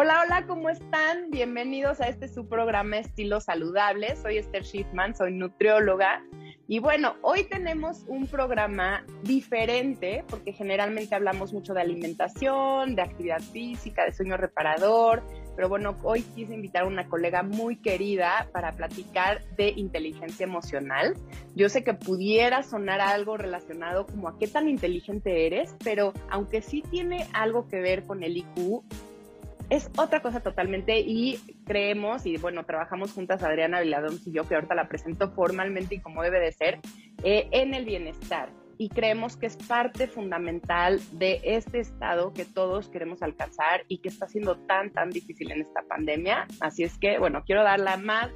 Hola, hola, ¿cómo están? Bienvenidos a este su programa Estilo Saludable. Soy Esther Schiffman, soy nutrióloga. Y bueno, hoy tenemos un programa diferente porque generalmente hablamos mucho de alimentación, de actividad física, de sueño reparador. Pero bueno, hoy quise invitar a una colega muy querida para platicar de inteligencia emocional. Yo sé que pudiera sonar algo relacionado como a qué tan inteligente eres, pero aunque sí tiene algo que ver con el IQ, es otra cosa totalmente y creemos y bueno, trabajamos juntas Adriana Viladón y yo, que ahorita la presento formalmente y como debe de ser, eh, en el bienestar. Y creemos que es parte fundamental de este estado que todos queremos alcanzar y que está siendo tan, tan difícil en esta pandemia. Así es que, bueno, quiero dar la más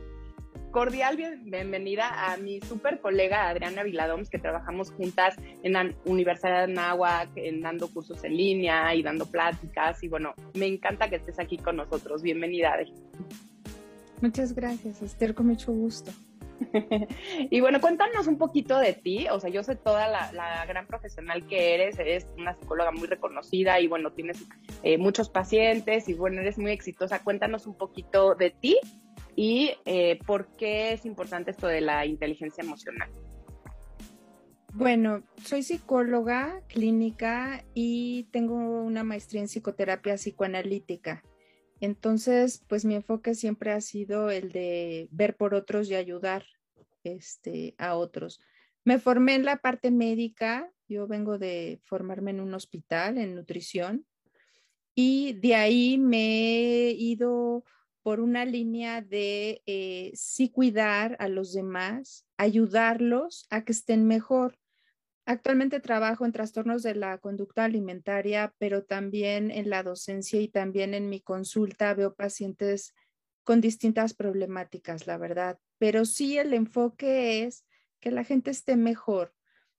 cordial bienvenida a mi super colega Adriana Viladoms, que trabajamos juntas en la Universidad de Nahuac, en dando cursos en línea y dando pláticas. Y bueno, me encanta que estés aquí con nosotros. Bienvenida, Muchas gracias, Esther, con mucho gusto. y bueno, cuéntanos un poquito de ti. O sea, yo sé toda la, gran profesional que eres, eres una psicóloga muy reconocida y bueno, tienes eh, muchos pacientes y bueno, eres muy exitosa. Cuéntanos un poquito de ti y eh, por qué es importante esto de la inteligencia emocional. Bueno, soy psicóloga clínica y tengo una maestría en psicoterapia psicoanalítica. Entonces, pues mi enfoque siempre ha sido el de ver por otros y ayudar este, a otros. Me formé en la parte médica, yo vengo de formarme en un hospital en nutrición y de ahí me he ido por una línea de eh, cuidar a los demás, ayudarlos a que estén mejor. Actualmente trabajo en trastornos de la conducta alimentaria, pero también en la docencia y también en mi consulta veo pacientes con distintas problemáticas, la verdad. Pero sí el enfoque es que la gente esté mejor.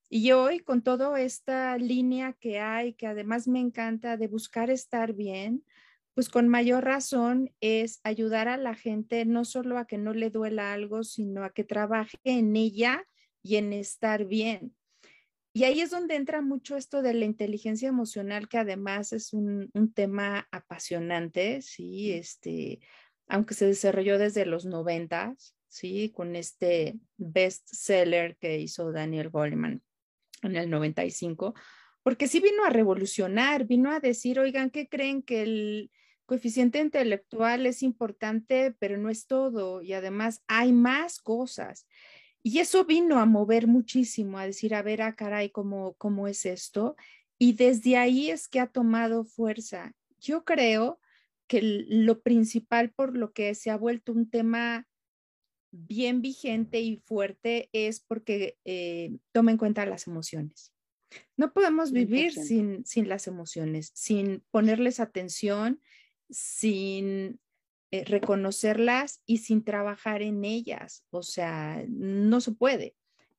Y hoy, con toda esta línea que hay, que además me encanta de buscar estar bien, pues con mayor razón es ayudar a la gente no solo a que no le duela algo, sino a que trabaje en ella y en estar bien. Y ahí es donde entra mucho esto de la inteligencia emocional, que además es un, tema apasionante, ¿sí? Este, aunque se desarrolló desde los noventas, ¿sí? Con este bestseller que hizo Daniel Goleman en el 95, porque sí vino a revolucionar, vino a decir, oigan, ¿qué creen que el, coeficiente intelectual es importante, pero no es todo. Y además hay más cosas. Y eso vino a mover muchísimo, a decir, a ver, ah, caray, ¿cómo, cómo es esto? Y desde ahí es que ha tomado fuerza. Yo creo que lo principal por lo que se ha vuelto un tema bien vigente y fuerte es porque eh, toma en cuenta las emociones. No podemos vivir sin, sin las emociones, sin ponerles atención, sin eh, reconocerlas y sin trabajar en ellas. O sea, no se puede.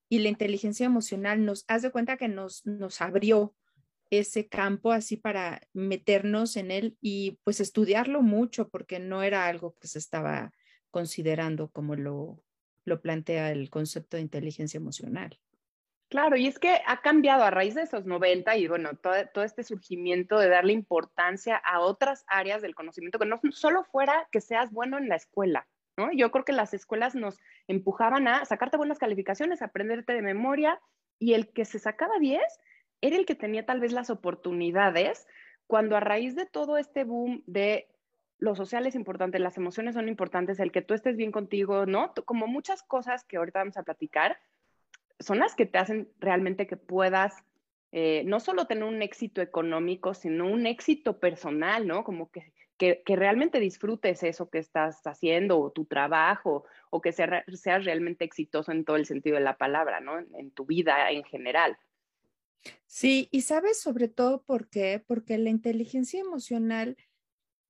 Y la inteligencia emocional nos hace cuenta que nos, nos abrió ese campo así para meternos en él y pues estudiarlo mucho porque no era algo que se estaba considerando como lo, lo plantea el concepto de inteligencia emocional. Claro, y es que ha cambiado a raíz de esos 90 y bueno, todo, todo, este surgimiento de darle importancia a otras áreas del conocimiento, que no solo fuera que seas bueno en la escuela, ¿no? Yo creo que las escuelas nos empujaban a sacarte buenas calificaciones, aprenderte de memoria y el que se sacaba 10 era el que tenía tal vez las oportunidades cuando a raíz de todo este boom de lo social es importante, las emociones son importantes, el que tú estés bien contigo, ¿no? Como muchas cosas que ahorita vamos a platicar, son las que te hacen realmente que puedas eh, no solo tener un éxito económico, sino un éxito personal, ¿no? Como que, que, realmente disfrutes eso que estás haciendo o tu trabajo o que seas realmente exitoso en todo el sentido de la palabra, ¿no? En, tu vida en general. Sí, y sabes sobre todo por qué, porque la inteligencia emocional,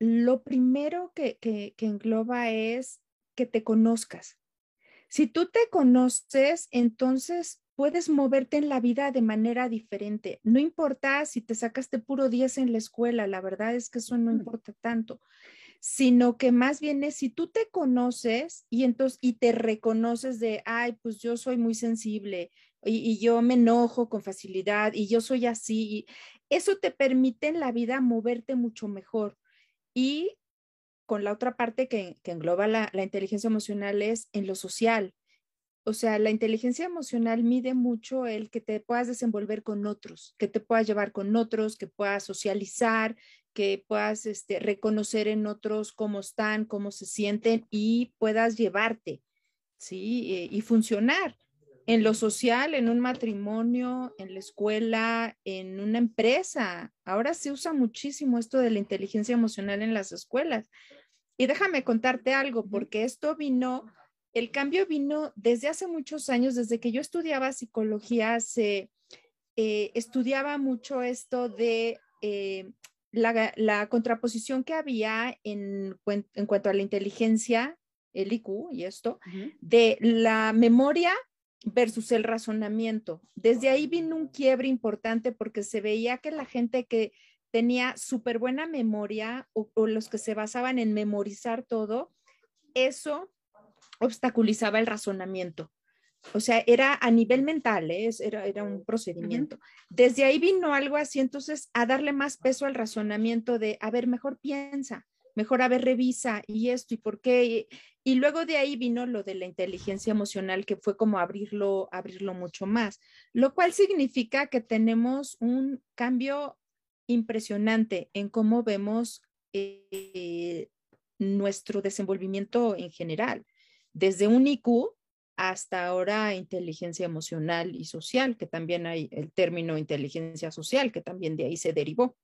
lo primero que, que engloba es que te conozcas, si tú te conoces, entonces puedes moverte en la vida de manera diferente. No importa si te sacaste puro 10 en la escuela, la verdad es que eso no importa tanto. sino que más bien es si tú te conoces y entonces y te reconoces de, ay, pues yo soy muy sensible y, y yo me enojo con facilidad y yo soy así, eso te permite en la vida moverte mucho mejor. Y con la otra parte que, engloba la, inteligencia emocional es en lo social o sea, la inteligencia emocional mide mucho el que te puedas desenvolver con otros, que te puedas llevar con otros, que puedas socializar, que puedas este, reconocer en otros cómo están, cómo se sienten y puedas llevarte, ¿sí? Y funcionar en lo social, en un matrimonio, en la escuela, en una empresa. Ahora se usa muchísimo esto de la inteligencia emocional en las escuelas. Y déjame contarte algo, porque esto vino el cambio vino desde hace muchos años, desde que yo estudiaba psicología, se eh, estudiaba mucho esto de eh, la, contraposición que había en, en, cuanto a la inteligencia, el IQ y esto, de la memoria versus el razonamiento. Desde ahí vino un quiebre importante porque se veía que la gente que tenía súper buena memoria o, o los que se basaban en memorizar todo, eso obstaculizaba el razonamiento. O sea, era a nivel mental, ¿eh? era, era, un procedimiento. Desde ahí vino algo así, entonces, a darle más peso al razonamiento de, a ver, mejor piensa, mejor a ver, revisa y esto y por qué. Y, luego de ahí vino lo de la inteligencia emocional, que fue como abrirlo, abrirlo mucho más, lo cual significa que tenemos un cambio impresionante en cómo vemos eh, nuestro desenvolvimiento en general desde un IQ hasta ahora inteligencia emocional y social, que también hay el término inteligencia social, que también de ahí se derivó.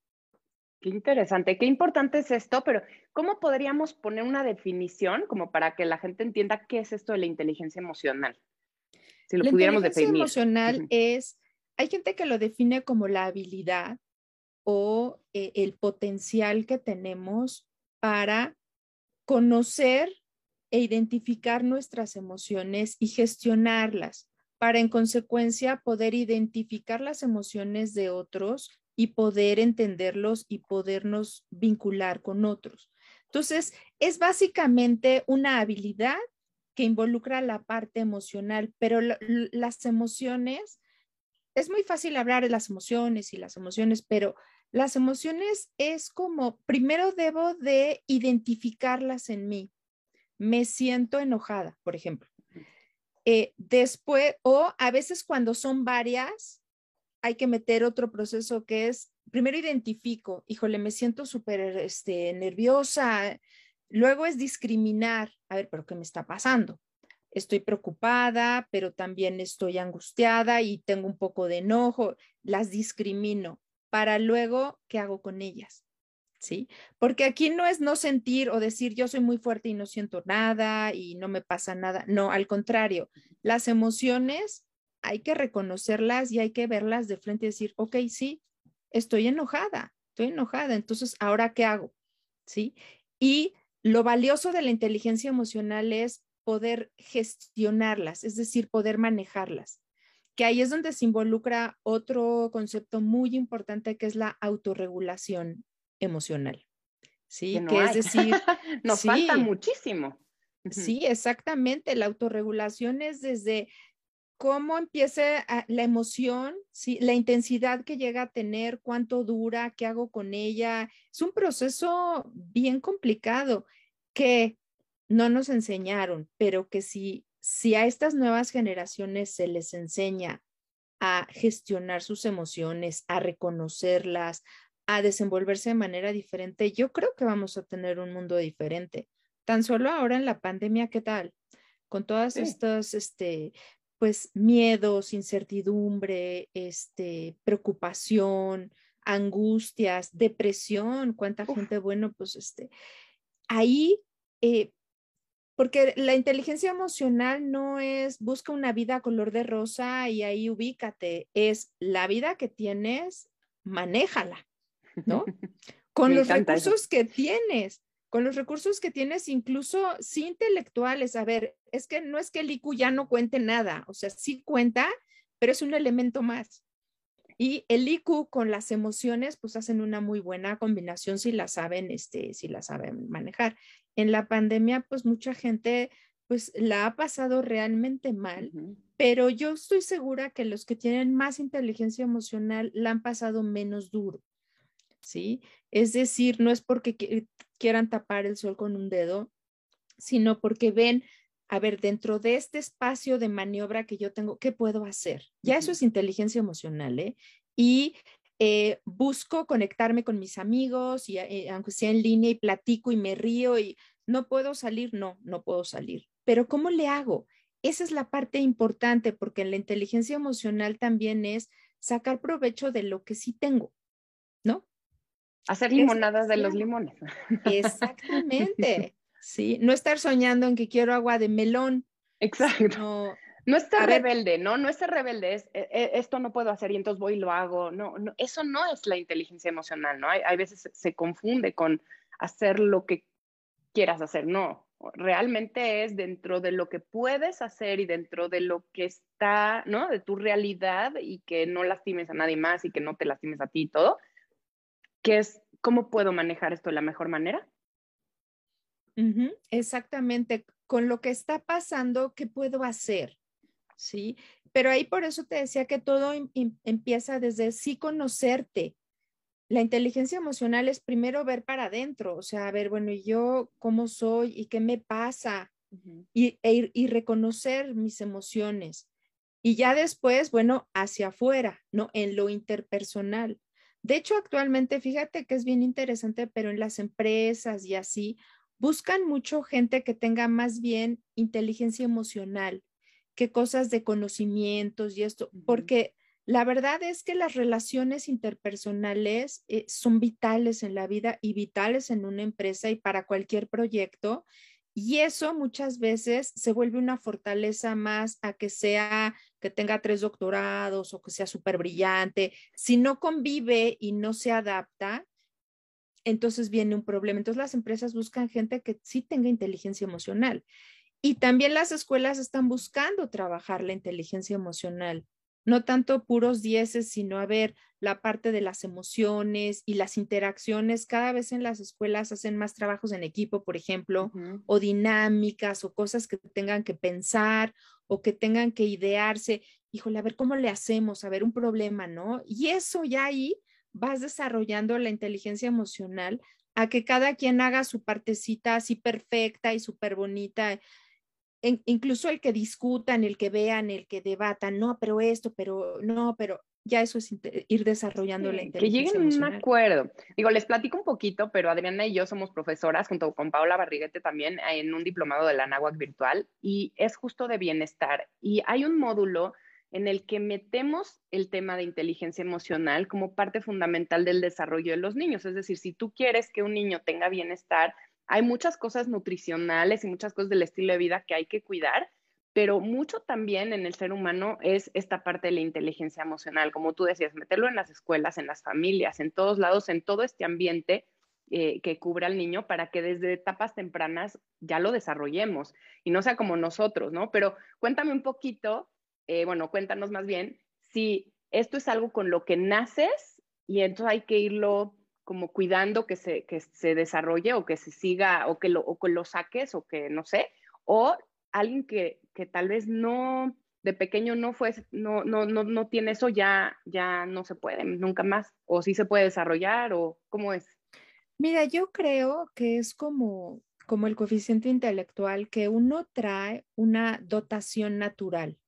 Qué interesante, qué importante es esto, pero ¿cómo podríamos poner una definición como para que la gente entienda qué es esto de la inteligencia emocional? Si lo la pudiéramos inteligencia emocional es, hay gente que lo define como la habilidad o eh, el potencial que tenemos para conocer e identificar nuestras emociones y gestionarlas para en consecuencia poder identificar las emociones de otros y poder entenderlos y podernos vincular con otros. Entonces, es básicamente una habilidad que involucra la parte emocional, pero las emociones, es muy fácil hablar de las emociones y las emociones, pero las emociones es como, primero debo de identificarlas en mí me siento enojada, por ejemplo. Eh, después, o a veces cuando son varias, hay que meter otro proceso que es, primero identifico, híjole, me siento súper este, nerviosa. Luego es discriminar, a ver, pero ¿qué me está pasando? Estoy preocupada, pero también estoy angustiada y tengo un poco de enojo. Las discrimino para luego, ¿qué hago con ellas? ¿sí? Porque aquí no es no sentir o decir yo soy muy fuerte y no siento nada y no me pasa nada. No, al contrario, las emociones hay que reconocerlas y hay que verlas de frente y decir, ok, sí, estoy enojada, estoy enojada, entonces, ¿ahora qué hago? ¿Sí? Y lo valioso de la inteligencia emocional es poder gestionarlas, es decir, poder manejarlas, que ahí es donde se involucra otro concepto muy importante que es la autorregulación emocional. Sí, que, es decir, nos falta muchísimo. Sí, exactamente. La autorregulación es desde cómo empieza la emoción, ¿sí? la intensidad que llega a tener, cuánto dura, qué hago con ella. Es un proceso bien complicado que no nos enseñaron, pero que si, si a estas nuevas generaciones se les enseña a gestionar sus emociones, a reconocerlas, a desenvolverse de manera diferente, yo creo que vamos a tener un mundo diferente. Tan solo ahora en la pandemia, ¿qué tal? Con todas estas, este, pues, miedos, incertidumbre, este, preocupación, angustias, depresión, cuánta gente, bueno, pues, este, ahí, eh, porque la inteligencia emocional no es busca una vida color de rosa y ahí ubícate, es la vida que tienes, manéjala. ¿no? Con los recursos que tienes, con los recursos que tienes, incluso sí intelectuales. A ver, es que no es que el IQ ya no cuente nada, o sea, sí cuenta, pero es un elemento más. Y el IQ con las emociones, pues hacen una muy buena combinación si la saben, este, si la saben manejar. En la pandemia, pues mucha gente, pues la ha pasado realmente mal, pero yo estoy segura que los que tienen más inteligencia emocional la han pasado menos duro, ¿sí? Es decir, no es porque quieran tapar el sol con un dedo, sino porque ven a ver, dentro de este espacio de maniobra que yo tengo, ¿qué puedo hacer? Ya eso es inteligencia emocional, ¿eh? Y eh, busco conectarme con mis amigos, y, eh, aunque sea en línea, y platico y me río y no puedo salir, no, no puedo salir. Pero ¿cómo le hago? Esa es la parte importante, porque en la inteligencia emocional también es sacar provecho de lo que sí tengo, ¿no? Hacer limonadas de los limones. Exactamente. Sí, no estar soñando en que quiero agua de melón. Exacto. no estar rebelde, ¿no? No estar rebelde, es, e, e, esto no puedo hacer y entonces voy y lo hago. No, no eso no es la inteligencia emocional, ¿no? Hay, hay veces se confunde con hacer lo que quieras hacer, no. Realmente es dentro de lo que puedes hacer y dentro de lo que está, ¿no? De tu realidad y que no lastimes a nadie más y que no te lastimes a ti y todo, que es cómo puedo manejar esto de la mejor manera exactamente, con lo que está pasando, ¿qué puedo hacer? ¿Sí? Pero ahí por eso te decía que todo empieza desde sí conocerte. La inteligencia emocional es primero ver para adentro, o sea, a ver, bueno, yo cómo soy y qué me pasa? y, e y reconocer mis emociones. Y ya después, bueno, hacia afuera, ¿no? En lo interpersonal. De hecho, actualmente, fíjate que es bien interesante, pero en las empresas y así, buscan mucho gente que tenga más bien inteligencia emocional que cosas de conocimientos y esto, porque la verdad es que las relaciones interpersonales eh, son vitales en la vida y vitales en una empresa y para cualquier proyecto. Y eso muchas veces se vuelve una fortaleza más a que sea, que tenga tres doctorados o que sea súper brillante. Si no convive y no se adapta, entonces viene un problema. Entonces las empresas buscan gente que sí tenga inteligencia emocional. Y también las escuelas están buscando trabajar la inteligencia emocional, no tanto puros dieces, sino a ver la parte de las emociones y las interacciones. Cada vez en las escuelas hacen más trabajos en equipo, por ejemplo, o dinámicas o cosas que tengan que pensar o que tengan que idearse. Híjole, a ver cómo le hacemos, a ver un problema, ¿no? Y eso ya ahí vas desarrollando la inteligencia emocional a que cada quien haga su partecita así perfecta y súper bonita. Incluso el que discutan, el que vean, el que debatan, no, pero esto, pero no, pero ya eso es ir desarrollando la inteligencia. Que lleguen a un acuerdo. Digo, les platico un poquito, pero Adriana y yo somos profesoras, junto con Paola Barriguete también, en un diplomado de la NAWAC virtual, y es justo de bienestar. Y hay un módulo en el que metemos el tema de inteligencia emocional como parte fundamental del desarrollo de los niños. Es decir, si tú quieres que un niño tenga bienestar, hay muchas cosas nutricionales y muchas cosas del estilo de vida que hay que cuidar, pero mucho también en el ser humano es esta parte de la inteligencia emocional, como tú decías, meterlo en las escuelas, en las familias, en todos lados, en todo este ambiente eh, que cubre al niño para que desde etapas tempranas ya lo desarrollemos y no sea como nosotros, ¿no? Pero cuéntame un poquito eh, bueno, cuéntanos más bien si esto es algo con lo que naces y entonces hay que irlo como cuidando que se, que se desarrolle o que se siga o que lo, o que lo saques o que no sé, o alguien que, que tal vez no, de pequeño no fue, no, no, no, no tiene eso, ya, ya no se puede nunca más, o sí se puede desarrollar, o cómo es. Mira, yo creo que es como, como el coeficiente intelectual, que uno trae una dotación natural.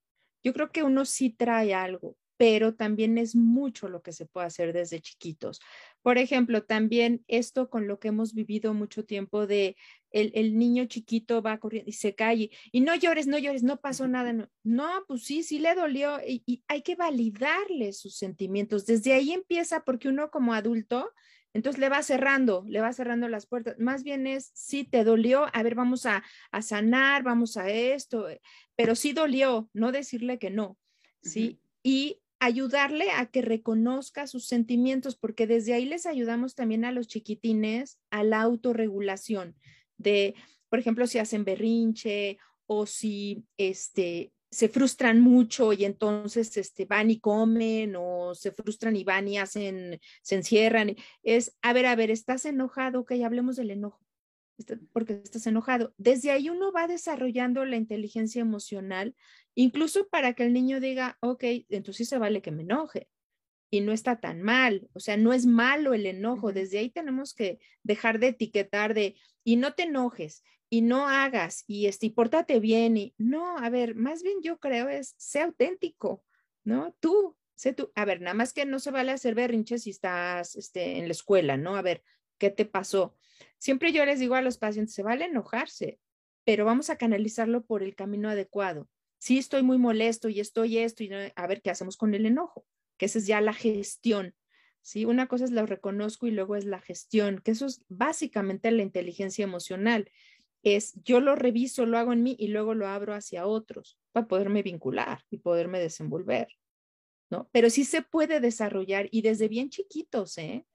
Yo creo que uno sí trae algo, pero también es mucho lo que se puede hacer desde chiquitos. Por ejemplo, también esto con lo que hemos vivido mucho tiempo de el, niño chiquito va corriendo y se cae y no llores, no llores, no pasó nada. No, no pues sí, sí le dolió y, y hay que validarle sus sentimientos. Desde ahí empieza porque uno como adulto entonces le va cerrando, le va cerrando las puertas. Más bien es, sí, te dolió, a ver, vamos a, sanar, vamos a esto, pero sí dolió, no decirle que no, ¿sí? Y ayudarle a que reconozca sus sentimientos, porque desde ahí les ayudamos también a los chiquitines a la autorregulación de, por ejemplo, si hacen berrinche o si este, se frustran mucho y entonces este, van y comen o se frustran y van y hacen, se encierran. Es, a ver, a ver, ¿estás enojado? Ok, hablemos del enojo, porque estás enojado. Desde ahí uno va desarrollando la inteligencia emocional, incluso para que el niño diga, ok, entonces se vale que me enoje. Y no está tan mal, o sea, no es malo el enojo. Desde ahí tenemos que dejar de etiquetar de, y no te enojes, y no hagas y, este, y pórtate bien y no, a ver, más bien yo creo es, sé auténtico, ¿no? Tú, sé tú, a ver, nada más que no se vale hacer berrinches si estás este, en la escuela, ¿no? A ver, ¿qué te pasó? Siempre yo les digo a los pacientes, se vale enojarse, pero vamos a canalizarlo por el camino adecuado. Sí, estoy muy molesto y estoy esto y a ver qué hacemos con el enojo, que esa es ya la gestión. Sí, una cosa es lo reconozco y luego es la gestión, que eso es básicamente la inteligencia emocional es yo lo reviso, lo hago en mí y luego lo abro hacia otros para poderme vincular y poderme desenvolver, ¿no? Pero sí se puede desarrollar y desde bien chiquitos, ¿eh?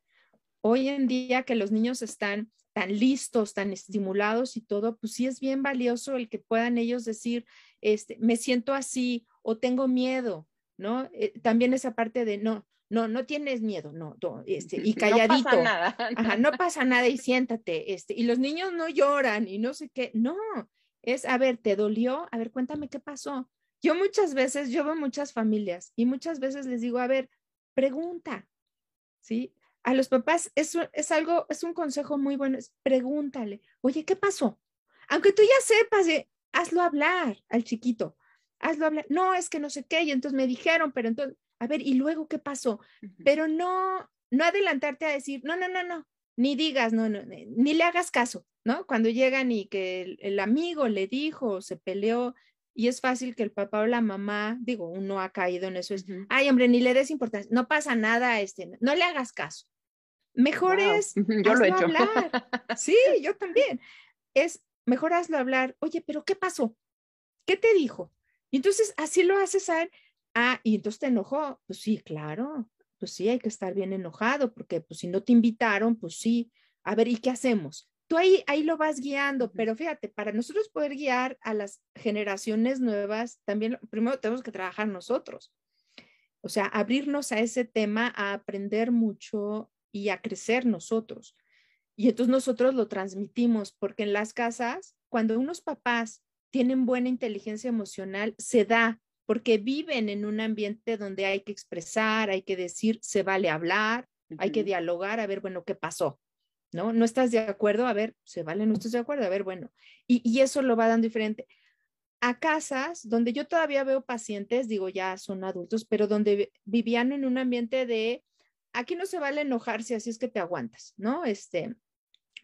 Hoy en día que los niños están tan listos, tan estimulados y todo, pues sí es bien valioso el que puedan ellos decir, este, me siento así o tengo miedo, ¿no? Eh, también esa parte de, no, no, no tienes miedo, no, este, y calladito. No pasa nada. Ajá, no pasa nada y siéntate, este, y los niños no lloran y no sé qué, no, es, a ver, ¿te dolió? A ver, cuéntame qué pasó. Yo muchas veces, yo veo muchas familias y muchas veces les digo, a ver, pregunta, ¿sí? A los papás es, es algo, es un consejo muy bueno, es pregúntale, oye, ¿qué pasó? Aunque tú ya sepas, hazlo hablar al chiquito, hazlo hablar, no, es que no sé qué, y entonces me dijeron, pero entonces, a ver, ¿y luego qué pasó? Pero no, no adelantarte a decir, no, no, no, no, ni digas, no, no, ni le hagas caso, ¿no? Cuando llegan y que el, amigo le dijo, se peleó, y es fácil que el papá o la mamá, digo, uno ha caído en eso, es, ay, hombre, ni le des importancia, no pasa nada, este, no le hagas caso. Mejor es yo lo he hecho. hablar. Sí, yo también. Es mejor hazlo hablar. Oye, pero ¿qué pasó? ¿Qué te dijo? Y entonces así lo haces a él. Ah, y entonces te enojó. Pues sí, claro. Pues sí, hay que estar bien enojado porque pues si no te invitaron, pues sí. A ver, ¿y qué hacemos? Tú ahí, ahí lo vas guiando, pero fíjate, para nosotros poder guiar a las generaciones nuevas, también primero tenemos que trabajar nosotros. O sea, abrirnos a ese tema, a aprender mucho y a crecer nosotros. Y entonces nosotros lo transmitimos, porque en las casas, cuando unos papás tienen buena inteligencia emocional, se da porque viven en un ambiente donde hay que expresar, hay que decir, se vale hablar, hay que dialogar, a ver, bueno, ¿qué pasó? ¿No? ¿No estás de acuerdo? A ver, se vale, no estás de acuerdo, a ver, bueno. Y, y eso lo va dando diferente. A casas donde yo todavía veo pacientes, digo, ya son adultos, pero donde vivían en un ambiente de, aquí no se vale enojarse, así es que te aguantas, ¿no? Este,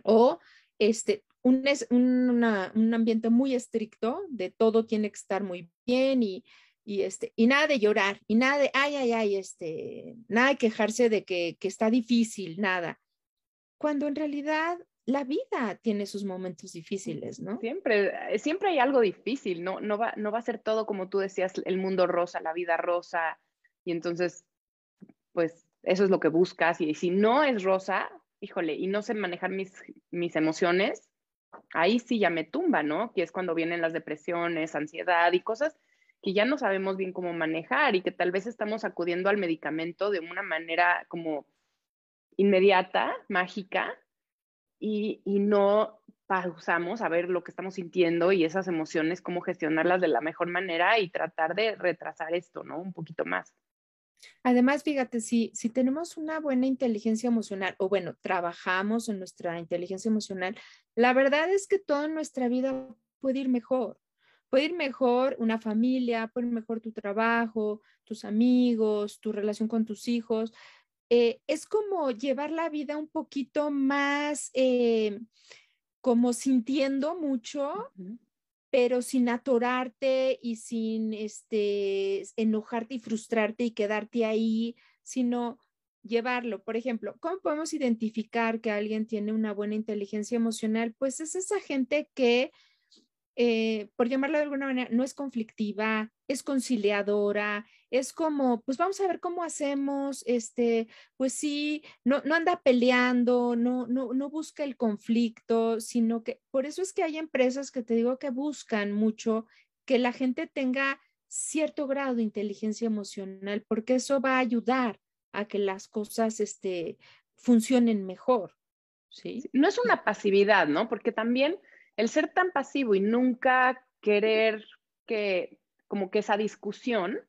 o este, un, un, un ambiente muy estricto, de todo tiene que estar muy bien y y este, y nada de llorar, y nada de, ay, ay, ay, este, nada de quejarse de que, que está difícil, nada. Cuando en realidad la vida tiene sus momentos difíciles, ¿no? Siempre, eh, siempre hay algo difícil, ¿no? No va, no va a ser todo como tú decías, el mundo rosa, la vida rosa, y entonces, pues eso es lo que buscas, y si no es rosa, híjole, y no sé manejar mis, mis emociones, ahí sí ya me tumba, ¿no? Que es cuando vienen las depresiones, ansiedad y cosas que ya no sabemos bien cómo manejar y que tal vez estamos acudiendo al medicamento de una manera como inmediata, mágica, y, no pausamos a ver lo que estamos sintiendo y esas emociones, cómo gestionarlas de la mejor manera y tratar de retrasar esto, ¿no? Un poquito más. Además, fíjate, si, si tenemos una buena inteligencia emocional o bueno, trabajamos en nuestra inteligencia emocional, la verdad es que toda nuestra vida puede ir mejor puede ir mejor una familia, puede ir mejor tu trabajo, tus amigos, tu relación con tus hijos. Eh, es como llevar la vida un poquito más eh, como sintiendo mucho, pero sin atorarte y sin este, enojarte y frustrarte y quedarte ahí, sino llevarlo. Por ejemplo, ¿cómo podemos identificar que alguien tiene una buena inteligencia emocional? Pues es esa gente que eh, por llamarlo de alguna manera, no es conflictiva, es conciliadora, es como, pues vamos a ver cómo hacemos, este, pues sí, no, no anda peleando, no, no, no busca el conflicto, sino que por eso es que hay empresas que te digo que buscan mucho que la gente tenga cierto grado de inteligencia emocional, porque eso va a ayudar a que las cosas este, funcionen mejor. ¿sí? No es una pasividad, ¿no? Porque también el ser tan pasivo y nunca querer que, como que esa discusión,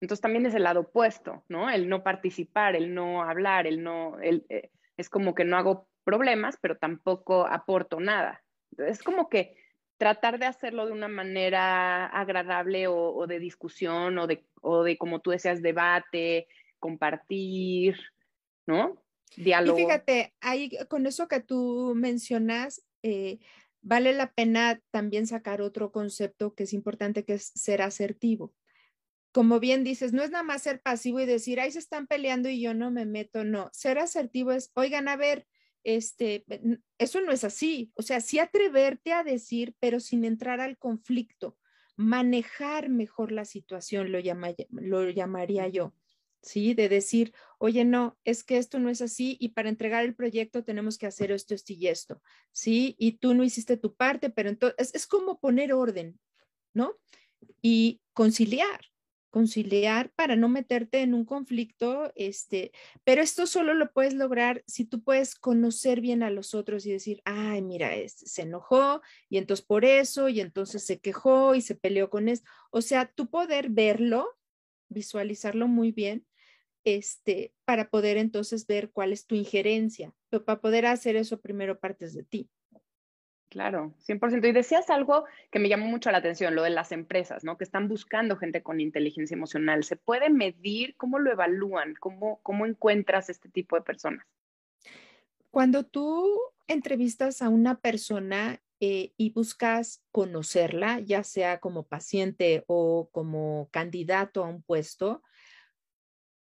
entonces también es el lado opuesto, ¿no? El no participar, el no hablar, el no, el, eh, es como que no hago problemas, pero tampoco aporto nada. Es como que tratar de hacerlo de una manera agradable o, de discusión o de, o de, como tú decías, debate, compartir, ¿no? Diálogo. Y fíjate, ahí con eso que tú mencionas, eh, vale la pena también sacar otro concepto que es importante, que es ser asertivo. Como bien dices, no es nada más ser pasivo y decir, ahí se están peleando y yo no me meto, no. Ser asertivo es, oigan, a ver, este, eso no es así. O sea, sí atreverte a decir, pero sin entrar al conflicto, manejar mejor la situación, lo, lo llamaría yo. ¿sí? De decir, oye, no, es que esto no es así y para entregar el proyecto tenemos que hacer esto, esto y esto, ¿sí? Y tú no hiciste tu parte, pero entonces es, como poner orden, ¿no? Y conciliar, conciliar para no meterte en un conflicto, este, pero esto solo lo puedes lograr si tú puedes conocer bien a los otros y decir, ay, mira, este se enojó y entonces por eso, y entonces se quejó y se peleó con eso. O sea, tú poder verlo, visualizarlo muy bien este, para poder entonces ver cuál es tu injerencia. Pero para poder hacer eso, primero partes de ti. Claro, 100%. Y decías algo que me llamó mucho la atención, lo de las empresas, ¿no? Que están buscando gente con inteligencia emocional. ¿Se puede medir? ¿Cómo lo evalúan? ¿Cómo, cómo encuentras este tipo de personas? Cuando tú entrevistas a una persona eh, y buscas conocerla, ya sea como paciente o como candidato a un puesto,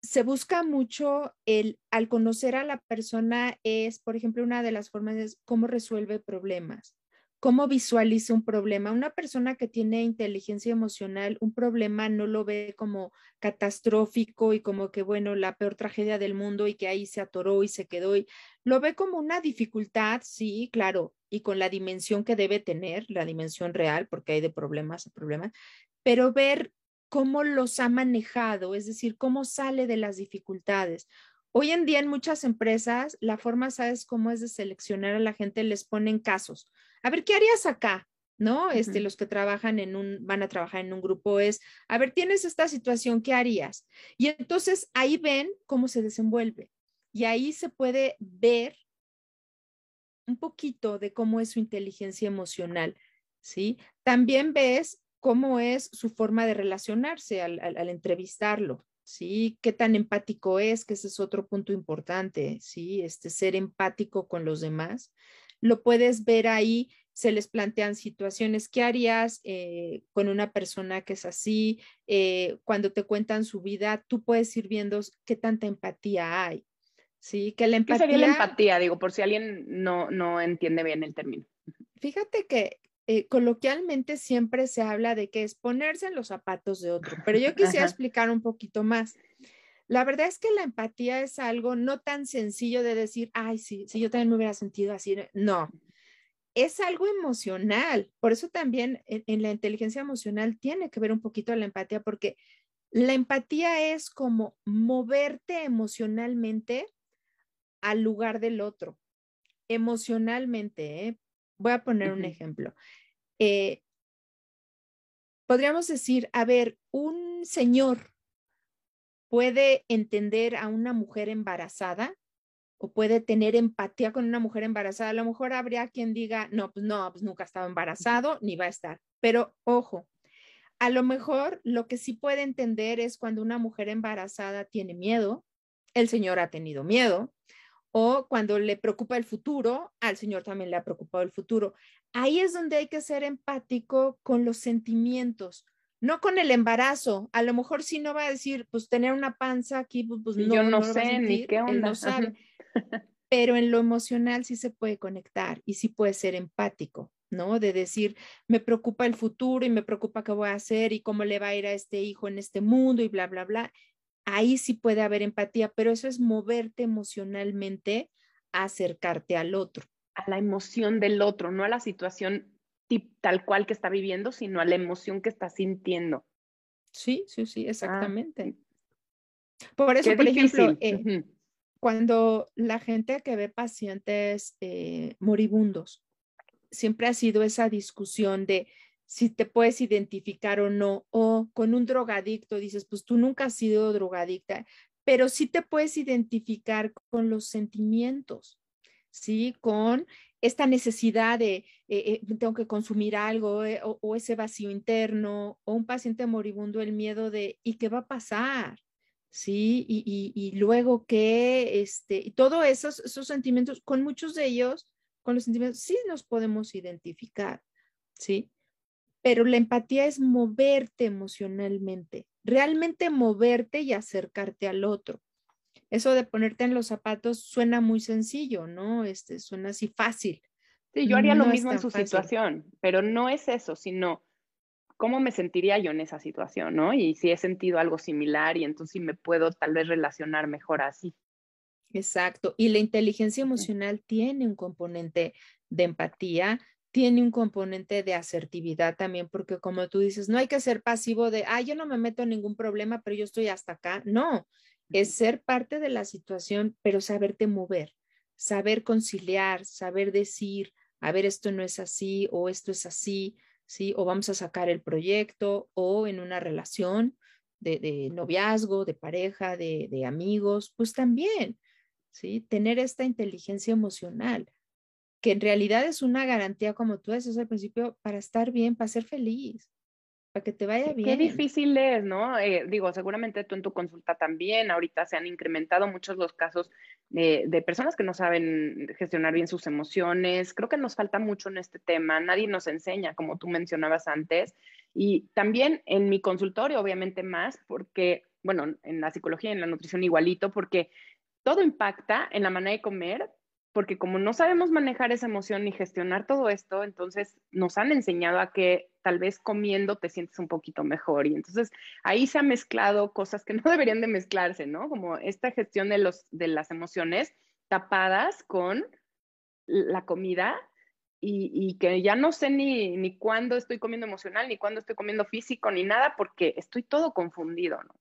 se busca mucho el, al conocer a la persona es, por ejemplo, una de las formas es cómo resuelve problemas, cómo visualiza un problema. Una persona que tiene inteligencia emocional, un problema no lo ve como catastrófico y como que, bueno, la peor tragedia del mundo y que ahí se atoró y se quedó. Y lo ve como una dificultad, sí, claro, y con la dimensión que debe tener, la dimensión real, porque hay de problemas a problemas, pero ver cómo los ha manejado, es decir, cómo sale de las dificultades. Hoy en día en muchas empresas, la forma, ¿sabes cómo es de seleccionar a la gente? Les ponen casos. A ver, ¿qué harías acá? ¿No? Este, los que trabajan en un, van a trabajar en un grupo es, a ver, tienes esta situación, ¿qué harías? Y entonces ahí ven cómo se desenvuelve. Y ahí se puede ver un poquito de cómo es su inteligencia emocional, ¿sí? También ves cómo es su forma de relacionarse al, entrevistarlo, ¿sí? ¿Qué tan empático es? Que ese es otro punto importante, ¿sí? Este, ser empático con los demás. Lo puedes ver ahí, se les plantean situaciones, ¿qué harías eh, con una persona que es así? Eh, cuando te cuentan su vida, tú puedes ir viendo qué tanta empatía hay, ¿sí? Que la empatía... ¿Qué sería la empatía? Digo, por si alguien no, no entiende bien el término. Fíjate que eh, coloquialmente siempre se habla de que es ponerse en los zapatos de otro, pero yo quisiera explicar un poquito más. La verdad es que la empatía es algo no tan sencillo de decir, ay, sí, si yo también me hubiera sentido así. No, es algo emocional. Por eso también en, la inteligencia emocional tiene que ver un poquito la empatía, porque la empatía es como moverte emocionalmente al lugar del otro. Emocionalmente, ¿eh? Voy a poner un ejemplo. Eh, podríamos decir, a ver, un señor puede entender a una mujer embarazada o puede tener empatía con una mujer embarazada. A lo mejor habría quien diga, no, pues no, pues nunca estaba embarazado ni va a estar. Pero ojo, a lo mejor lo que sí puede entender es cuando una mujer embarazada tiene miedo, el señor ha tenido miedo, o cuando le preocupa el futuro, al Señor también le ha preocupado el futuro. Ahí es donde hay que ser empático con los sentimientos, no con el embarazo. A lo mejor si no va a decir, pues tener una panza aquí, pues, pues no. Yo no, sé ni qué onda. no sabe. Pero en lo emocional sí se puede conectar y sí puede ser empático, ¿no? De decir, me preocupa el futuro y me preocupa qué voy a hacer y cómo le va a ir a este hijo en este mundo y bla, bla, bla ahí sí puede haber empatía, pero eso es moverte emocionalmente a acercarte al otro. A la emoción del otro, no a la situación tal cual que está viviendo, sino a la emoción que está sintiendo. Sí, sí, sí, ah, exactamente. por eso, por ejemplo, eh, cuando la gente que ve pacientes eh, moribundos, siempre ha sido esa discusión de si te puedes identificar o no, o con un drogadicto dices, pues tú nunca has sido drogadicta, pero sí te puedes identificar con los sentimientos, ¿sí? Con esta necesidad de eh, eh, tengo que consumir algo eh, o, ese vacío interno o un paciente moribundo, el miedo de ¿y qué va a pasar? ¿Sí? Y, luego que, este, y todos esos, esos sentimientos, con muchos de ellos, con los sentimientos, sí nos podemos identificar, ¿sí? Pero la empatía es moverte emocionalmente, realmente moverte y acercarte al otro. Eso de ponerte en los zapatos suena muy sencillo, ¿no? Este, suena así fácil. Sí, yo haría lo mismo en su situación, pero no es eso, sino cómo me sentiría yo en esa situación, ¿no? Y si he sentido algo similar y entonces me puedo tal vez relacionar mejor así. Exacto. Y la inteligencia emocional tiene un componente de empatía, tiene un componente de asertividad también, porque como tú dices, no hay que ser pasivo de, ah, yo no me meto en ningún problema, pero yo estoy hasta acá. No, es ser parte de la situación, pero saberte mover, saber conciliar, saber decir, a ver, esto no es así o esto es así, ¿sí? O vamos a sacar el proyecto o en una relación de, noviazgo, de pareja, de, de, amigos, pues también, ¿sí? Tener esta inteligencia emocional, que en realidad es una garantía, como tú decías al principio, para estar bien, para ser feliz para que te vaya bien. Qué difícil es, ¿no? Eh, digo, seguramente tú en tu consulta también, ahorita se han incrementado muchos los casos de, de, personas que no saben gestionar bien sus emociones. Creo que nos falta mucho en este tema, nadie nos enseña, como tú mencionabas antes. Y también en mi consultorio, obviamente más, porque, bueno, en la psicología y en la nutrición igualito, porque todo impacta en la manera de comer, porque como no sabemos manejar esa emoción ni gestionar todo esto, entonces nos han enseñado a que tal vez comiendo te sientes un poquito mejor y entonces ahí se han mezclado cosas que no deberían de mezclarse, ¿no? Como esta gestión de, los, de las emociones tapadas con la comida y, y, que ya no sé ni, ni cuándo estoy comiendo emocional, ni cuándo estoy comiendo físico, ni nada, porque estoy todo confundido, ¿no?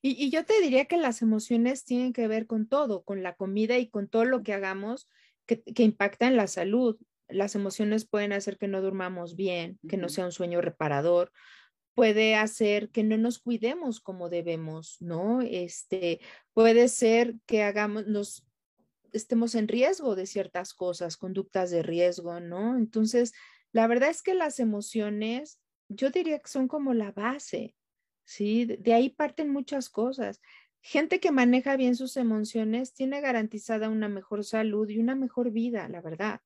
Y, yo te diría que las emociones tienen que ver con todo, con la comida y con todo lo que hagamos que, impacta en la salud. Las emociones pueden hacer que no durmamos bien, que no sea un sueño reparador, puede hacer que no nos cuidemos como debemos, ¿no? Este, puede ser que hagamos, nos estemos en riesgo de ciertas cosas, conductas de riesgo, ¿no? Entonces, la verdad es que las emociones, yo diría que son como la base ¿sí? De ahí parten muchas cosas. Gente que maneja bien sus emociones tiene garantizada una mejor salud y una mejor vida, la verdad.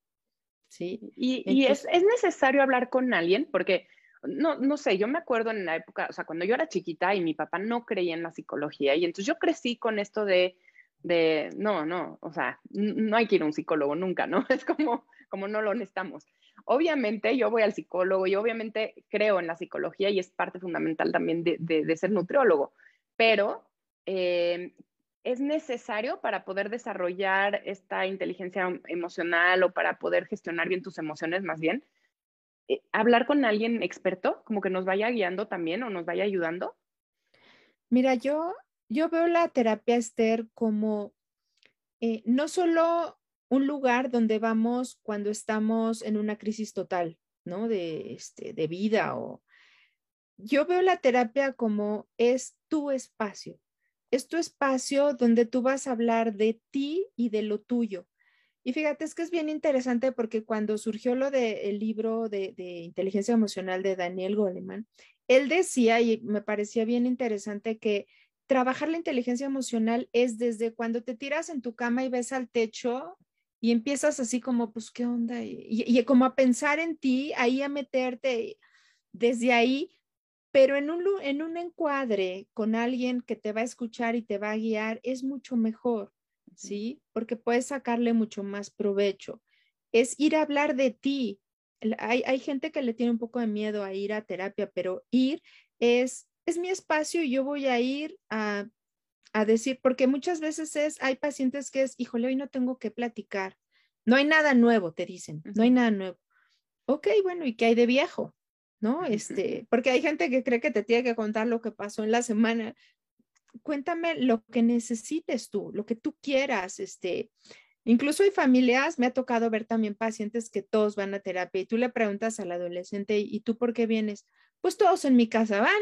¿Sí? Y, es, necesario hablar con alguien porque, no, no sé, yo me acuerdo en la época, o sea, cuando yo era chiquita y mi papá no creía en la psicología y entonces yo crecí con esto de, de no, no, o sea, no hay que ir a un psicólogo nunca, ¿no? Es como, como no lo necesitamos. Obviamente yo voy al psicólogo y obviamente creo en la psicología y es parte fundamental también de, ser nutriólogo, pero eh, es necesario para poder desarrollar esta inteligencia emocional o para poder gestionar bien tus emociones más bien, eh, hablar con alguien experto, como que nos vaya guiando también o nos vaya ayudando. Mira, yo, yo veo la terapia Esther como eh, no solo un lugar donde vamos cuando estamos en una crisis total, ¿no? De, este, de vida o... Yo veo la terapia como es tu espacio, es tu espacio donde tú vas a hablar de ti y de lo tuyo. Y fíjate, es que es bien interesante porque cuando surgió lo del libro de, de, inteligencia emocional de Daniel Goleman, él decía, y me parecía bien interesante, que trabajar la inteligencia emocional es desde cuando te tiras en tu cama y ves al techo y empiezas así como, pues, ¿qué onda? Y, como a pensar en ti, ahí a meterte desde ahí, pero en un, en un encuadre con alguien que te va a escuchar y te va a guiar es mucho mejor, ¿sí? Porque puedes sacarle mucho más provecho. Es ir a hablar de ti. Hay, hay gente que le tiene un poco de miedo a ir a terapia, pero ir es, es mi espacio y yo voy a ir a a decir, porque muchas veces es, hay pacientes que es, híjole, hoy no tengo que platicar, no hay nada nuevo, te dicen, no hay nada nuevo. Ok, bueno, ¿y qué hay de viejo? ¿no? Este, porque hay gente que cree que te tiene que contar lo que pasó en la semana. Cuéntame lo que necesites tú, lo que tú quieras, este, Incluso hay familias, me ha tocado ver también pacientes que todos van a terapia y tú le preguntas al adolescente, ¿y tú por qué vienes? Pues todos en mi casa van,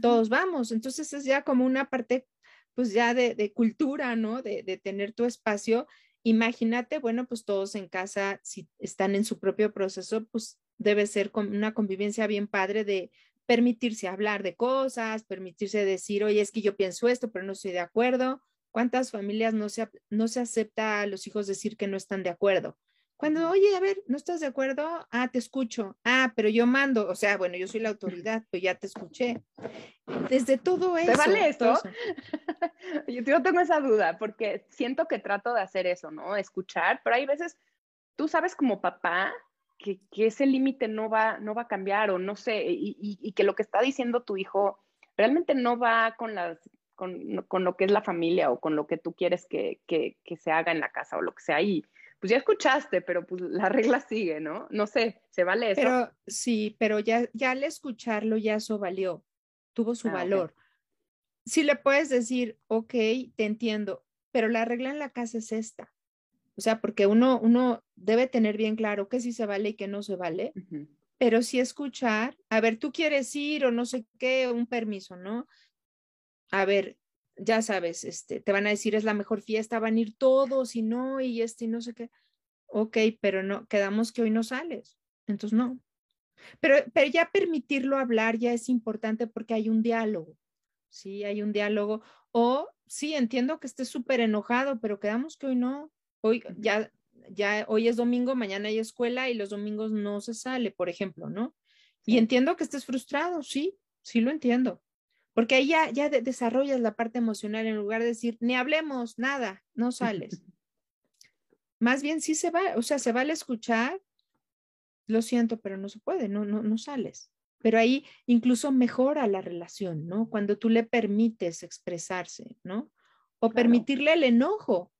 todos vamos. Entonces es ya como una parte, pues ya de, cultura, ¿no? De, de, tener tu espacio. Imagínate, bueno, pues todos en casa, si están en su propio proceso, pues debe ser una convivencia bien padre de permitirse hablar de cosas, permitirse decir, oye, es que yo pienso esto, pero no estoy de acuerdo ¿Cuántas familias no se, no se acepta a los hijos decir que no están de acuerdo? Cuando, oye, a ver, ¿no estás de acuerdo? Ah, te escucho. Ah, pero yo mando. O sea, bueno, yo soy la autoridad, pero ya te escuché. Desde todo eso. ¿Te vale esto? yo tengo esa duda porque siento que trato de hacer eso, ¿no? Escuchar, pero hay veces, tú sabes como papá que, que ese límite no va, no va a cambiar o no sé, y, y que lo que está diciendo tu hijo realmente no va con las con, lo que es la familia o con lo que tú quieres que, se haga en la casa o lo que sea. Y pues ya escuchaste, pero pues la regla sigue, ¿no? No sé, ¿se vale eso? Pero sí, pero ya, ya al escucharlo ya eso valió, tuvo su ah, valor. Si le puedes decir, ok, te entiendo, pero la regla en la casa es esta. O sea, porque uno, uno debe tener bien claro que sí se vale y que no se vale, pero sí escuchar, a ver, tú quieres ir o no sé qué, un permiso, ¿no? a ver, ya sabes, este, te van a decir es la mejor fiesta, van a ir todos y no, y este y no sé qué. Ok, pero no, quedamos que hoy no sales. Entonces no. Pero, pero ya permitirlo hablar ya es importante porque hay un diálogo. Sí, hay un diálogo. O sí, entiendo que estés súper enojado, pero quedamos que hoy no. Hoy ya, ya, hoy es domingo, mañana hay escuela y los domingos no se sale, por ejemplo, ¿no? Y entiendo que estés frustrado, sí, sí lo entiendo porque ahí ya, ya desarrollas la parte emocional en lugar de decir, ni hablemos, nada, no sales. Más bien sí se va, o sea, se vale escuchar, lo siento, pero no se puede, no, no, no sales. Pero ahí incluso mejora la relación, ¿no? Cuando tú le permites expresarse, ¿no? O permitirle el enojo,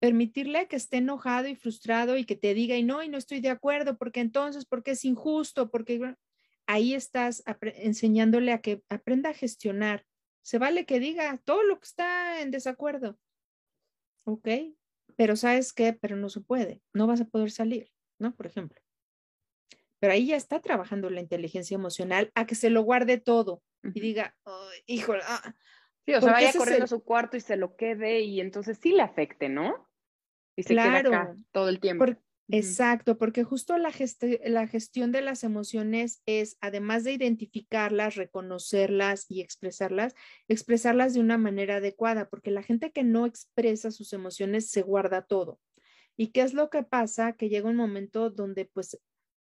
permitirle que esté enojado y frustrado y que te diga, y no, y no estoy de acuerdo, porque entonces, porque es injusto, porque ahí estás enseñándole a que aprenda a gestionar. Se vale que diga todo lo que está en desacuerdo. Ok, pero ¿sabes qué? Pero no se puede, no vas a poder salir, ¿no? Por ejemplo. Pero ahí ya está trabajando la inteligencia emocional a que se lo guarde todo y diga, híjole, ah". Sí, o sea, vaya corriendo a su cuarto y se lo quede y entonces sí le afecte, ¿no? Y se claro, queda acá todo el tiempo. Exacto, porque justo la, la, gestión de las emociones es, además de identificarlas, reconocerlas y expresarlas, expresarlas de una manera adecuada, porque la gente que no expresa sus emociones se guarda todo. ¿Y qué es lo que pasa? Que llega un momento donde pues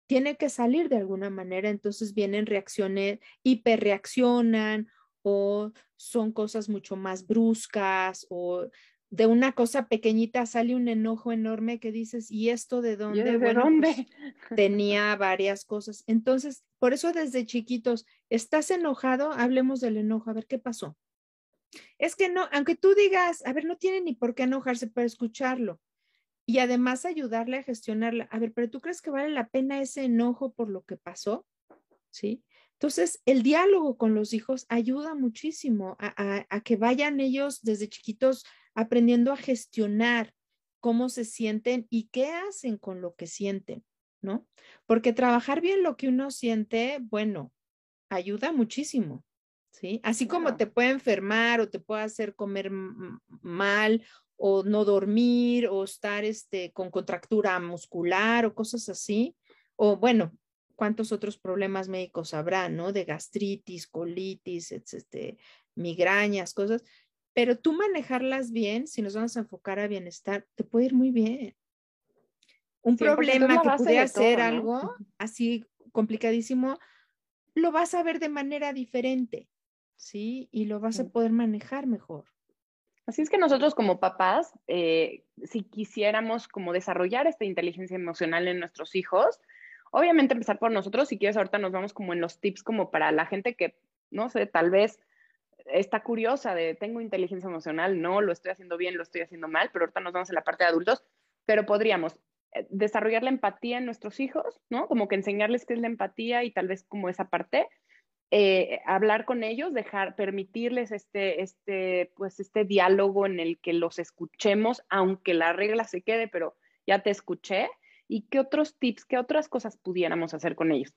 tiene que salir de alguna manera, entonces vienen reacciones, hiperreaccionan o son cosas mucho más bruscas o de una cosa pequeñita sale un enojo enorme que dices, ¿y esto de dónde? ¿De bueno, pues, dónde? tenía varias cosas. Entonces, por eso desde chiquitos, ¿estás enojado? Hablemos del enojo, a ver qué pasó. Es que no, aunque tú digas, a ver, no tiene ni por qué enojarse para escucharlo. Y además ayudarle a gestionarla. A ver, pero ¿tú crees que vale la pena ese enojo por lo que pasó? ¿Sí? Entonces, el diálogo con los hijos ayuda muchísimo a, a que vayan ellos desde chiquitos aprendiendo a gestionar cómo se sienten y qué hacen con lo que sienten, ¿no? Porque trabajar bien lo que uno siente, bueno, ayuda muchísimo, ¿sí? Así como te puede enfermar o te puede hacer comer mal o no dormir o estar este, con contractura muscular o cosas así, o bueno, cuántos otros problemas médicos habrá, ¿no? De gastritis, colitis, este, migrañas, cosas pero tú manejarlas bien, si nos vamos a enfocar a bienestar, te puede ir muy bien. Un problema que pudiera ser algo así complicadísimo, lo vas a ver de manera diferente, ¿sí? Y lo vas a poder manejar mejor. Así es que nosotros como papás, eh, si quisiéramos como desarrollar esta inteligencia emocional en nuestros hijos, obviamente empezar por nosotros, si quieres ahorita nos vamos como en los tips como para la gente que, no sé, tal vez está curiosa de tengo inteligencia emocional, no, lo estoy haciendo bien, lo estoy haciendo mal, pero ahorita nos vamos a la parte de adultos, pero podríamos eh, desarrollar la empatía en nuestros hijos, ¿no? Como que enseñarles qué es la empatía y tal vez como esa parte, eh, hablar con ellos, dejar, permitirles este, este, pues este diálogo en el que los escuchemos, aunque la regla se quede, pero ya te escuché. ¿Y qué otros tips, qué otras cosas pudiéramos hacer con ellos?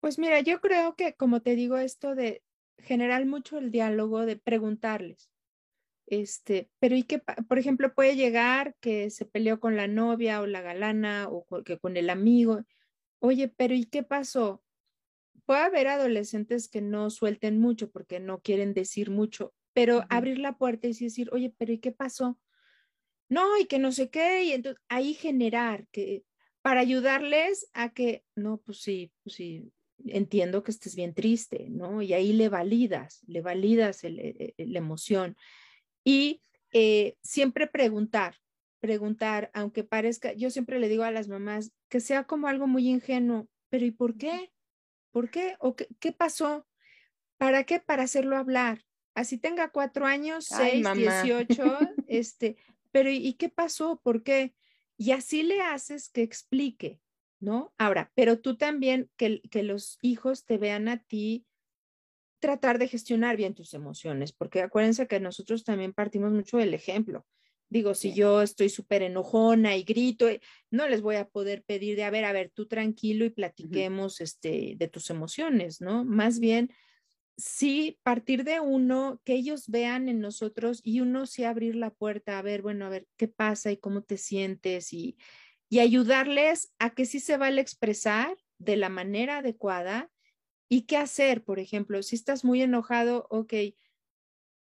Pues mira, yo creo que, como te digo, esto de generar mucho el diálogo, de preguntarles, este, pero ¿y qué, por ejemplo, puede llegar que se peleó con la novia o la galana o que con el amigo? Oye, pero ¿y qué pasó? Puede haber adolescentes que no suelten mucho porque no quieren decir mucho, pero abrir la puerta y decir, oye, pero ¿y qué pasó? No, y que no sé qué, y entonces ahí generar que para ayudarles a que, no, pues sí, pues sí, entiendo que estés bien triste, ¿no? Y ahí le validas, le validas e, e, la emoción. Y eh, siempre preguntar, preguntar, aunque parezca, yo siempre le digo a las mamás que sea como algo muy ingenuo, pero ¿y por qué? ¿Por qué? ¿O qué, qué pasó? ¿Para qué? Para hacerlo hablar. Así tenga cuatro años, seis, dieciocho, este, pero ¿y qué pasó? ¿Por qué? Y así le haces que explique, ¿no? Ahora, pero tú también que, que los hijos te vean a ti tratar de gestionar bien tus emociones, porque acuérdense que nosotros también partimos mucho del ejemplo. Digo, si yo estoy súper enojona y grito, eh, no les voy a poder pedir de, a ver, a ver, tú tranquilo y platiquemos este, de tus emociones, ¿no? Más bien, sí partir de uno, que ellos vean en nosotros y uno sí abrir la puerta, a ver, bueno, a ver, ¿qué pasa y cómo te sientes? Y, y ayudarles a que sí se vale expresar de la manera adecuada y qué hacer, por ejemplo, si estás muy enojado, ok,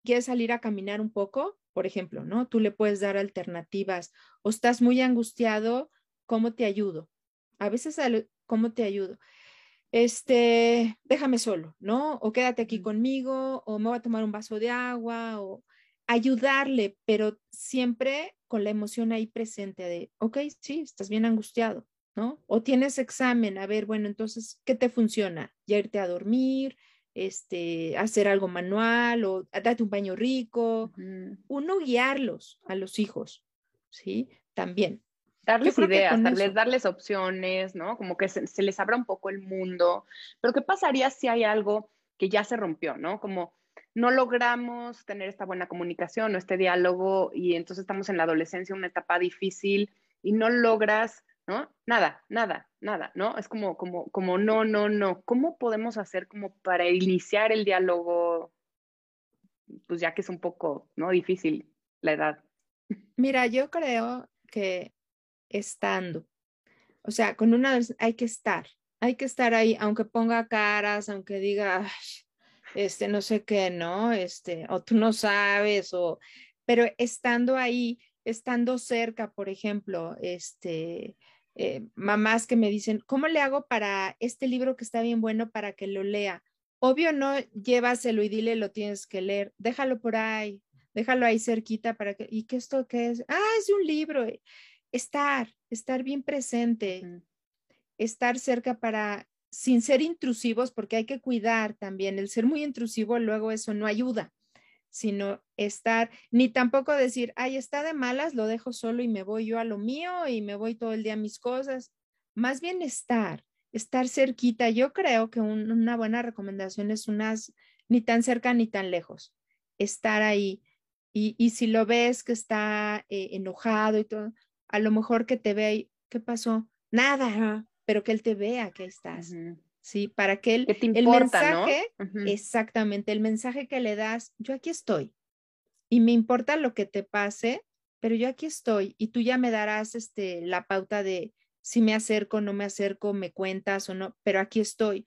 ¿quieres salir a caminar un poco? Por ejemplo, ¿no? Tú le puedes dar alternativas o estás muy angustiado, ¿cómo te ayudo? A veces, ¿cómo te ayudo? Este, déjame solo, ¿no? O quédate aquí conmigo, o me voy a tomar un vaso de agua, o ayudarle, pero siempre con la emoción ahí presente de, ok, sí, estás bien angustiado, ¿no? O tienes examen, a ver, bueno, entonces, ¿qué te funciona? Ya irte a dormir, este, hacer algo manual o date un baño rico. Uno guiarlos a los hijos, ¿sí? También. Darles ideas, darles, darles opciones, ¿no? Como que se, se les abra un poco el mundo. Pero ¿qué pasaría si hay algo que ya se rompió, ¿no? Como no logramos tener esta buena comunicación o este diálogo y entonces estamos en la adolescencia, una etapa difícil y no logras, ¿no? Nada, nada, nada, ¿no? Es como, como, como no, no, no. ¿Cómo podemos hacer como para iniciar el diálogo? Pues ya que es un poco, ¿no? Difícil la edad. Mira, yo creo que estando, o sea, con una hay que estar, hay que estar ahí, aunque ponga caras, aunque diga, este, no sé qué, ¿no? Este, o tú no sabes, o, pero estando ahí, estando cerca, por ejemplo, este, eh, mamás que me dicen, ¿cómo le hago para este libro que está bien bueno para que lo lea? Obvio, no llévaselo y dile lo tienes que leer, déjalo por ahí, déjalo ahí cerquita para que, ¿y qué esto qué es? Ah, es un libro. Estar, estar bien presente, estar cerca para sin ser intrusivos, porque hay que cuidar también. El ser muy intrusivo, luego eso no ayuda, sino estar, ni tampoco decir, ay, está de malas, lo dejo solo y me voy yo a lo mío y me voy todo el día a mis cosas. Más bien estar, estar cerquita. Yo creo que una buena recomendación es unas, ni tan cerca ni tan lejos, estar ahí. Y, si lo ves que está eh, enojado y todo, a lo mejor que te ve, ¿qué pasó? Nada, pero que él te vea que estás. Sí, para que él, te el mensaje, exactamente, el mensaje que le das, yo aquí estoy y me importa lo que te pase, pero yo aquí estoy y tú ya me darás este, la pauta de si me acerco, no me acerco, me cuentas o no, pero aquí estoy.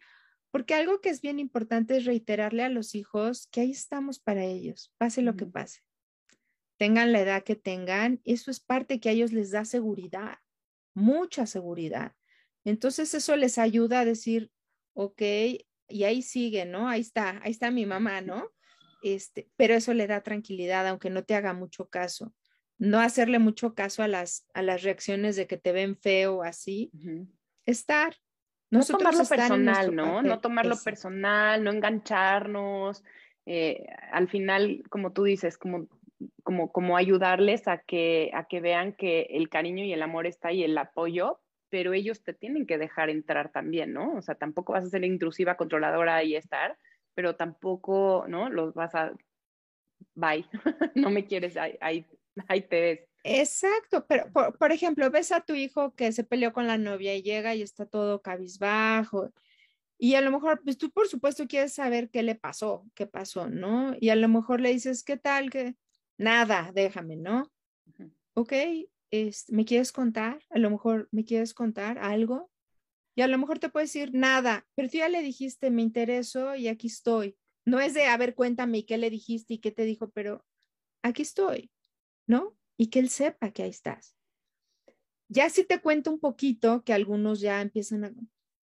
Porque algo que es bien importante es reiterarle a los hijos que ahí estamos para ellos, pase lo que pase. Tengan la edad que tengan, eso es parte que a ellos les da seguridad, mucha seguridad. Entonces eso les ayuda a decir, ok, y ahí sigue, ¿no? Ahí está, ahí está mi mamá, ¿no? Este, pero eso le da tranquilidad, aunque no te haga mucho caso. No hacerle mucho caso a las, a las reacciones de que te ven feo o así. Estar. No tomarlo personal, ¿no? No tomarlo personal, no engancharnos. Eh, al final, como tú dices, como como, como ayudarles a que, a que vean que el cariño y el amor está ahí, el apoyo, pero ellos te tienen que dejar entrar también, ¿no? O sea, tampoco vas a ser intrusiva, controladora y estar, pero tampoco, ¿no? Los vas a, bye, no me quieres, ahí, ahí, te ves. Exacto, pero por, ejemplo, ves a tu hijo que se peleó con la novia y llega y está todo cabizbajo. Y a lo mejor, pues tú por supuesto quieres saber qué le pasó, qué pasó, ¿no? Y a lo mejor le dices, ¿qué tal? que Nada, déjame, ¿no? Ok, ¿me quieres contar? A lo mejor me quieres contar algo. Y a lo mejor te puede decir nada, pero tú ya le dijiste, me intereso y aquí estoy. No es de, a ver, cuéntame qué le dijiste y qué te dijo, pero aquí estoy, ¿no? Y que él sepa que ahí estás. Ya si te cuento un poquito, que algunos ya empiezan a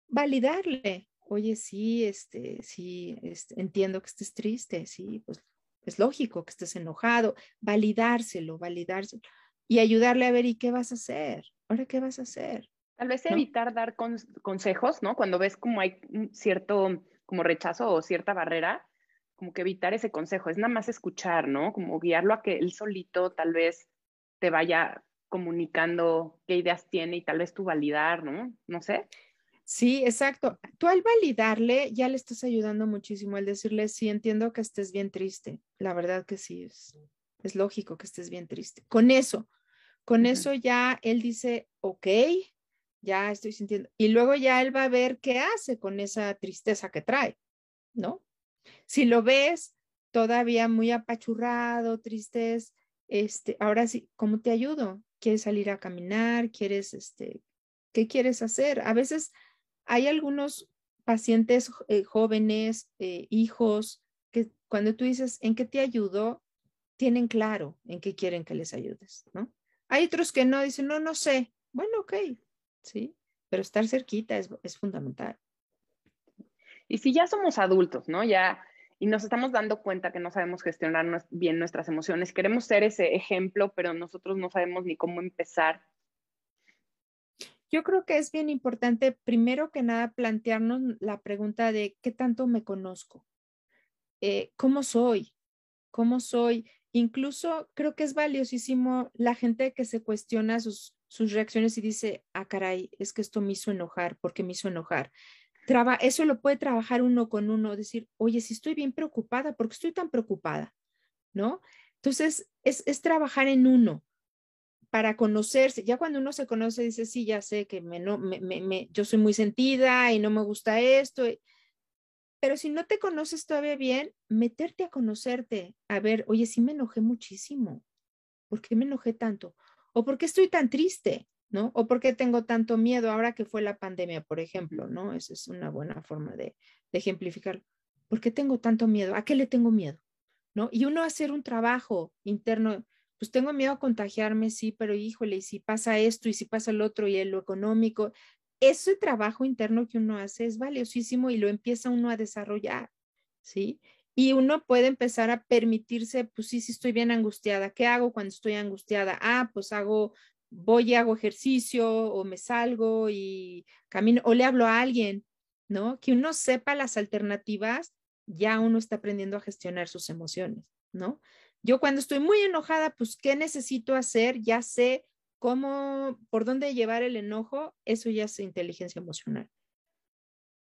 validarle. Oye, sí, este, sí, este, entiendo que estés triste, sí, pues es lógico que estés enojado, validárselo, validárselo y ayudarle a ver, ¿y qué vas a hacer? ¿Ahora qué vas a hacer? Tal vez evitar dar consejos, ¿no? Cuando ves como hay un cierto como rechazo o cierta barrera, como que evitar ese consejo, es nada más escuchar, ¿no? Como guiarlo a que él solito tal vez te vaya comunicando qué ideas tiene y tal vez tú validar, ¿no? No sé. Sí, exacto. Tú al validarle ya le estás ayudando muchísimo al decirle, sí, entiendo que estés bien triste. La verdad que sí, es, es lógico que estés bien triste. Con eso, con eso ya él dice, ok, ya estoy sintiendo. Y luego ya él va a ver qué hace con esa tristeza que trae, ¿no? Si lo ves todavía muy apachurrado, tristes, este, ahora sí, ¿cómo te ayudo? ¿Quieres salir a caminar? ¿Quieres, este, qué quieres hacer? A veces hay algunos pacientes eh, jóvenes, eh, hijos, que cuando tú dices, ¿en qué te ayudo? Tienen claro en qué quieren que les ayudes, ¿no? Hay otros que no, dicen, no, no sé. Bueno, ok, sí, pero estar cerquita es, es fundamental. Y si ya somos adultos, ¿no? Ya, y nos estamos dando cuenta que no sabemos gestionar bien nuestras emociones, queremos ser ese ejemplo, pero nosotros no sabemos ni cómo empezar yo creo que es bien importante, primero que nada, plantearnos la pregunta de qué tanto me conozco, eh, cómo soy, cómo soy. Incluso creo que es valiosísimo la gente que se cuestiona sus, reacciones y dice, ah, caray, es que esto me hizo enojar, ¿por qué me hizo enojar? Traba, eso lo puede trabajar uno con uno, decir, oye, si estoy bien preocupada, ¿por qué estoy tan preocupada? ¿No? Entonces, es, trabajar en uno para conocerse. Ya cuando uno se conoce, dice, sí, ya sé que me, no, yo soy muy sentida y no me gusta esto. Pero si no te conoces todavía bien, meterte a conocerte, a ver, oye, sí me enojé muchísimo. ¿Por qué me enojé tanto? ¿O por qué estoy tan triste? ¿No? ¿O por qué tengo tanto miedo ahora que fue la pandemia, por ejemplo? ¿No? Esa es una buena forma de, de ejemplificar. ¿Por qué tengo tanto miedo? ¿A qué le tengo miedo? ¿No? Y uno hacer un trabajo interno pues tengo miedo a contagiarme, sí, pero híjole, y si pasa esto y si pasa el otro y lo económico, ese trabajo interno que uno hace es valiosísimo y lo empieza uno a desarrollar, ¿sí? Y uno puede empezar a permitirse, pues sí, sí estoy bien angustiada, ¿qué hago cuando estoy angustiada? Ah, pues hago, voy y hago ejercicio o me salgo y camino o le hablo a alguien, ¿no? Que uno sepa las alternativas, ya uno está aprendiendo a gestionar sus emociones, ¿no? Yo cuando estoy muy enojada, pues, ¿qué necesito hacer? Ya sé cómo, por dónde llevar el enojo, eso ya es inteligencia emocional.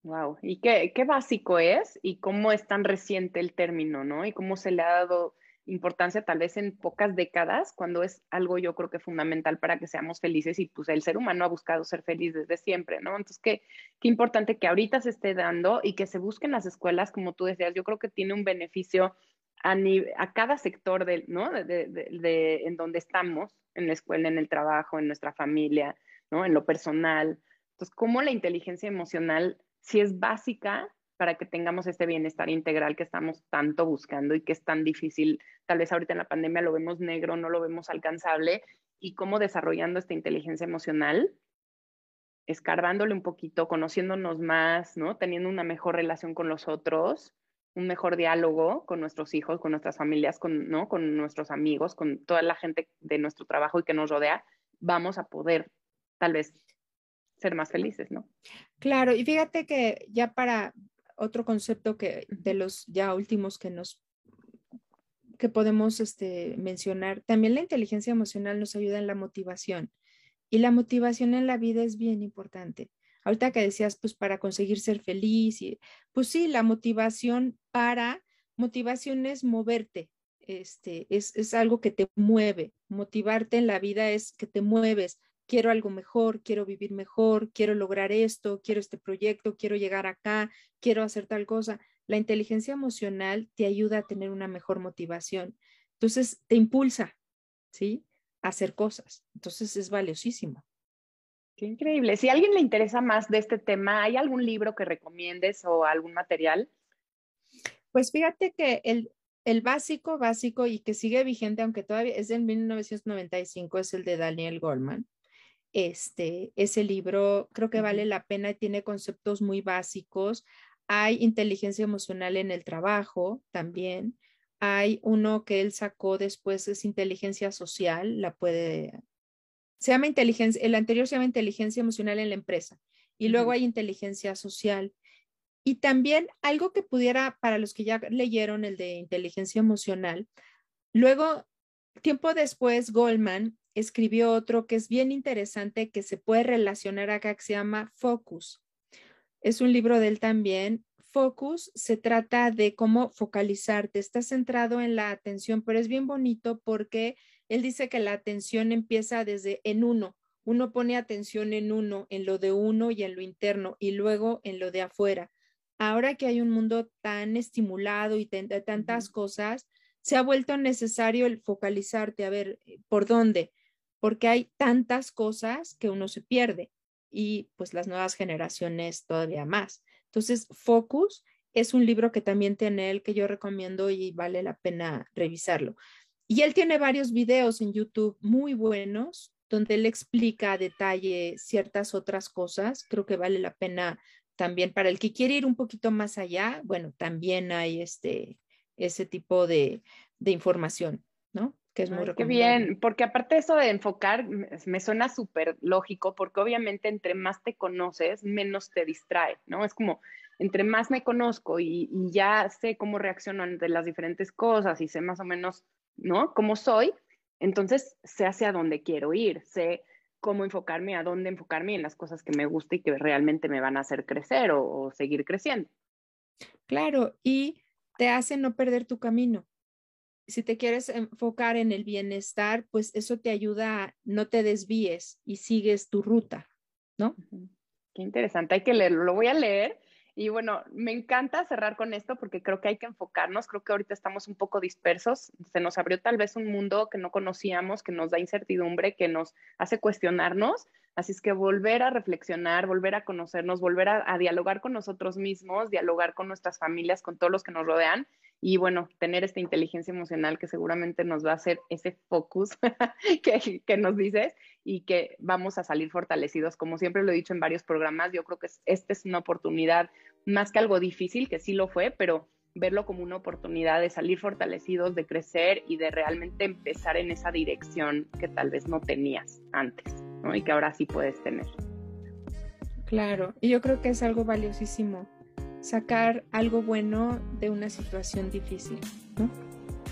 Wow, y qué, qué básico es y cómo es tan reciente el término, ¿no? Y cómo se le ha dado importancia tal vez en pocas décadas, cuando es algo yo creo que fundamental para que seamos felices y pues el ser humano ha buscado ser feliz desde siempre, ¿no? Entonces, qué, qué importante que ahorita se esté dando y que se busquen las escuelas, como tú decías, yo creo que tiene un beneficio a, cada sector de, ¿no? de, en donde estamos, en la escuela, en el trabajo, en nuestra familia, ¿no? en lo personal. Entonces, cómo la inteligencia emocional si es básica para que tengamos este bienestar integral que estamos tanto buscando y que es tan difícil. Tal vez ahorita en la pandemia lo vemos negro, no lo vemos alcanzable, y cómo desarrollando esta inteligencia emocional, escarbándole un poquito, conociéndonos más, ¿no? Teniendo una mejor relación con los otros, un mejor diálogo con nuestros hijos, con nuestras familias, con, ¿no? con nuestros amigos, con toda la gente de nuestro trabajo y que nos rodea, vamos a poder tal vez ser más felices, ¿no? Claro, y fíjate que ya para otro concepto que de los ya últimos que nos que podemos este, mencionar, también la inteligencia emocional nos ayuda en la motivación. Y la motivación en la vida es bien importante. Ahorita que decías, pues para conseguir ser feliz, y, pues sí, la motivación para, motivación es moverte, este, es, algo que te mueve. Motivarte en la vida es que te mueves. Quiero algo mejor, quiero vivir mejor, quiero lograr esto, quiero este proyecto, quiero llegar acá, quiero hacer tal cosa. La inteligencia emocional te ayuda a tener una mejor motivación. Entonces, te impulsa, ¿sí? A hacer cosas. Entonces, es valiosísimo. Qué increíble. Si a alguien le interesa más de este tema, ¿hay algún libro que recomiendes o algún material? Pues fíjate que el, el básico, básico y que sigue vigente, aunque todavía es del 1995, es el de Daniel Goldman. Este, ese libro creo que vale la pena y tiene conceptos muy básicos. Hay inteligencia emocional en el trabajo también. Hay uno que él sacó después, es inteligencia social, la puede, se llama inteligencia, el anterior se llama inteligencia emocional en la empresa y luego hay inteligencia social. Y también algo que pudiera, para los que ya leyeron el de inteligencia emocional, luego, tiempo después, Goldman escribió otro que es bien interesante, que se puede relacionar acá, que se llama Focus. Es un libro de él también. Focus se trata de cómo focalizarte. Está centrado en la atención, pero es bien bonito porque él dice que la atención empieza desde en uno. Uno pone atención en uno, en lo de uno y en lo interno, y luego en lo de afuera. Ahora que hay un mundo tan estimulado y de tantas cosas, se ha vuelto necesario el focalizarte a ver por dónde, porque hay tantas cosas que uno se pierde y pues las nuevas generaciones todavía más. Entonces, Focus es un libro que también tiene él que yo recomiendo y vale la pena revisarlo. Y él tiene varios videos en YouTube muy buenos donde él explica a detalle ciertas otras cosas. Creo que vale la pena también para el que quiere ir un poquito más allá. Bueno, también hay este, ese tipo de, de información, ¿no? Que es muy Qué bien, porque aparte eso de enfocar me suena súper lógico, porque obviamente entre más te conoces, menos te distrae, ¿no? Es como, entre más me conozco y, ya sé cómo reacciono ante las diferentes cosas y sé más o menos, ¿no? Cómo soy, entonces sé hacia dónde quiero ir, sé cómo enfocarme, a dónde enfocarme en las cosas que me gusta y que realmente me van a hacer crecer o, o seguir creciendo. Claro, y te hace no perder tu camino si te quieres enfocar en el bienestar, pues eso te ayuda no te desvíes y sigues tu ruta, ¿no? Qué interesante, hay que leerlo, lo voy a leer. Y bueno, me encanta cerrar con esto porque creo que hay que enfocarnos, creo que ahorita estamos un poco dispersos, se nos abrió tal vez un mundo que no conocíamos, que nos da incertidumbre, que nos hace cuestionarnos, así es que volver a reflexionar, volver a conocernos, volver a dialogar con nosotros mismos, dialogar con nuestras familias, con todos los que nos rodean y bueno, tener esta inteligencia emocional que seguramente nos va a hacer ese focus que, que, nos dices y que vamos a salir fortalecidos. Como siempre lo he dicho en varios programas, yo creo que esta es una oportunidad más que algo difícil, que sí lo fue, pero verlo como una oportunidad de salir fortalecidos, de crecer y de realmente empezar en esa dirección que tal vez no tenías antes, ¿no? Y que ahora sí puedes tener. Claro, y yo creo que es algo valiosísimo sacar algo bueno de una situación difícil, ¿no?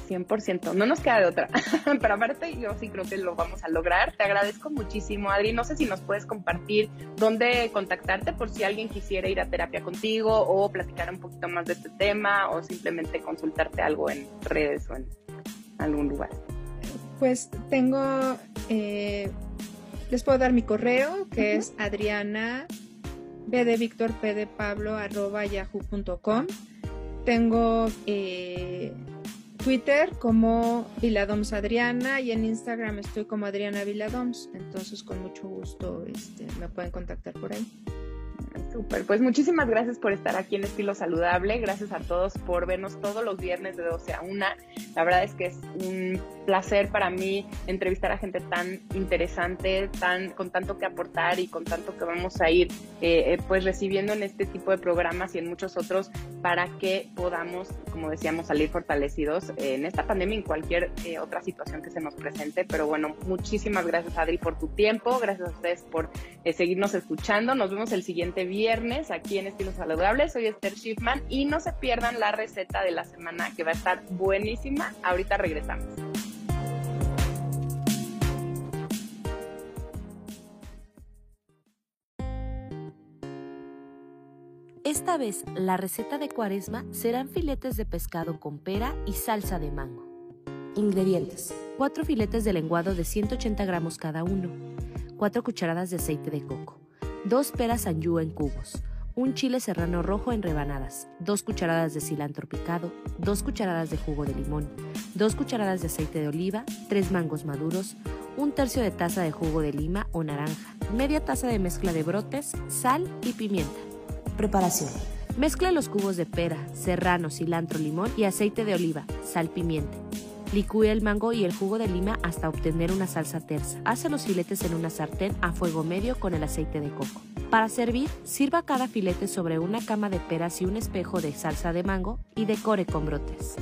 100%, no nos queda de otra, pero aparte yo sí creo que lo vamos a lograr. Te agradezco muchísimo, Adri. No sé si nos puedes compartir dónde contactarte por si alguien quisiera ir a terapia contigo o platicar un poquito más de este tema o simplemente consultarte algo en redes o en algún lugar. Pues tengo, eh, les puedo dar mi correo que es adriana B de. Tengo eh, Twitter como Viladoms Adriana y en Instagram estoy como Adriana Viladoms. Entonces, con mucho gusto este, me pueden contactar por ahí. Súper, pues muchísimas gracias por estar aquí en Estilo Saludable, gracias a todos por vernos todos los viernes de 12 a 1. La verdad es que es un placer para mí entrevistar a gente tan interesante, tan con tanto que aportar y con tanto que vamos a ir eh, eh, pues recibiendo en este tipo de programas y en muchos otros para que podamos, como decíamos, salir fortalecidos en esta pandemia y en cualquier eh, otra situación que se nos presente. Pero bueno, muchísimas gracias Adri por tu tiempo, gracias a ustedes por seguirnos escuchando. Nos vemos el siguiente viernes aquí en Estilos Saludables. Soy Esther Schiffman y no se pierdan la receta de la semana que va a estar buenísima. Ahorita regresamos. Esta vez la receta de cuaresma serán filetes de pescado con pera y salsa de mango. Ingredientes. 4 filetes de lenguado de 180 gramos cada uno. 4 cucharadas de aceite de coco. 2 peras anjú en cubos. Un chile serrano rojo en rebanadas. 2 cucharadas de cilantro picado. 2 cucharadas de jugo de limón. 2 cucharadas de aceite de oliva. 3 mangos maduros. Un tercio de taza de jugo de lima o naranja. Media taza de mezcla de brotes, sal y pimienta. Preparación. Mezcla los cubos de pera, serrano, cilantro, limón y aceite de oliva, sal, pimienta. Licúe el mango y el jugo de lima hasta obtener una salsa tersa. Hace los filetes en una sartén a fuego medio con el aceite de coco. Para servir, sirva cada filete sobre una cama de peras y un espejo de salsa de mango y decore con brotes.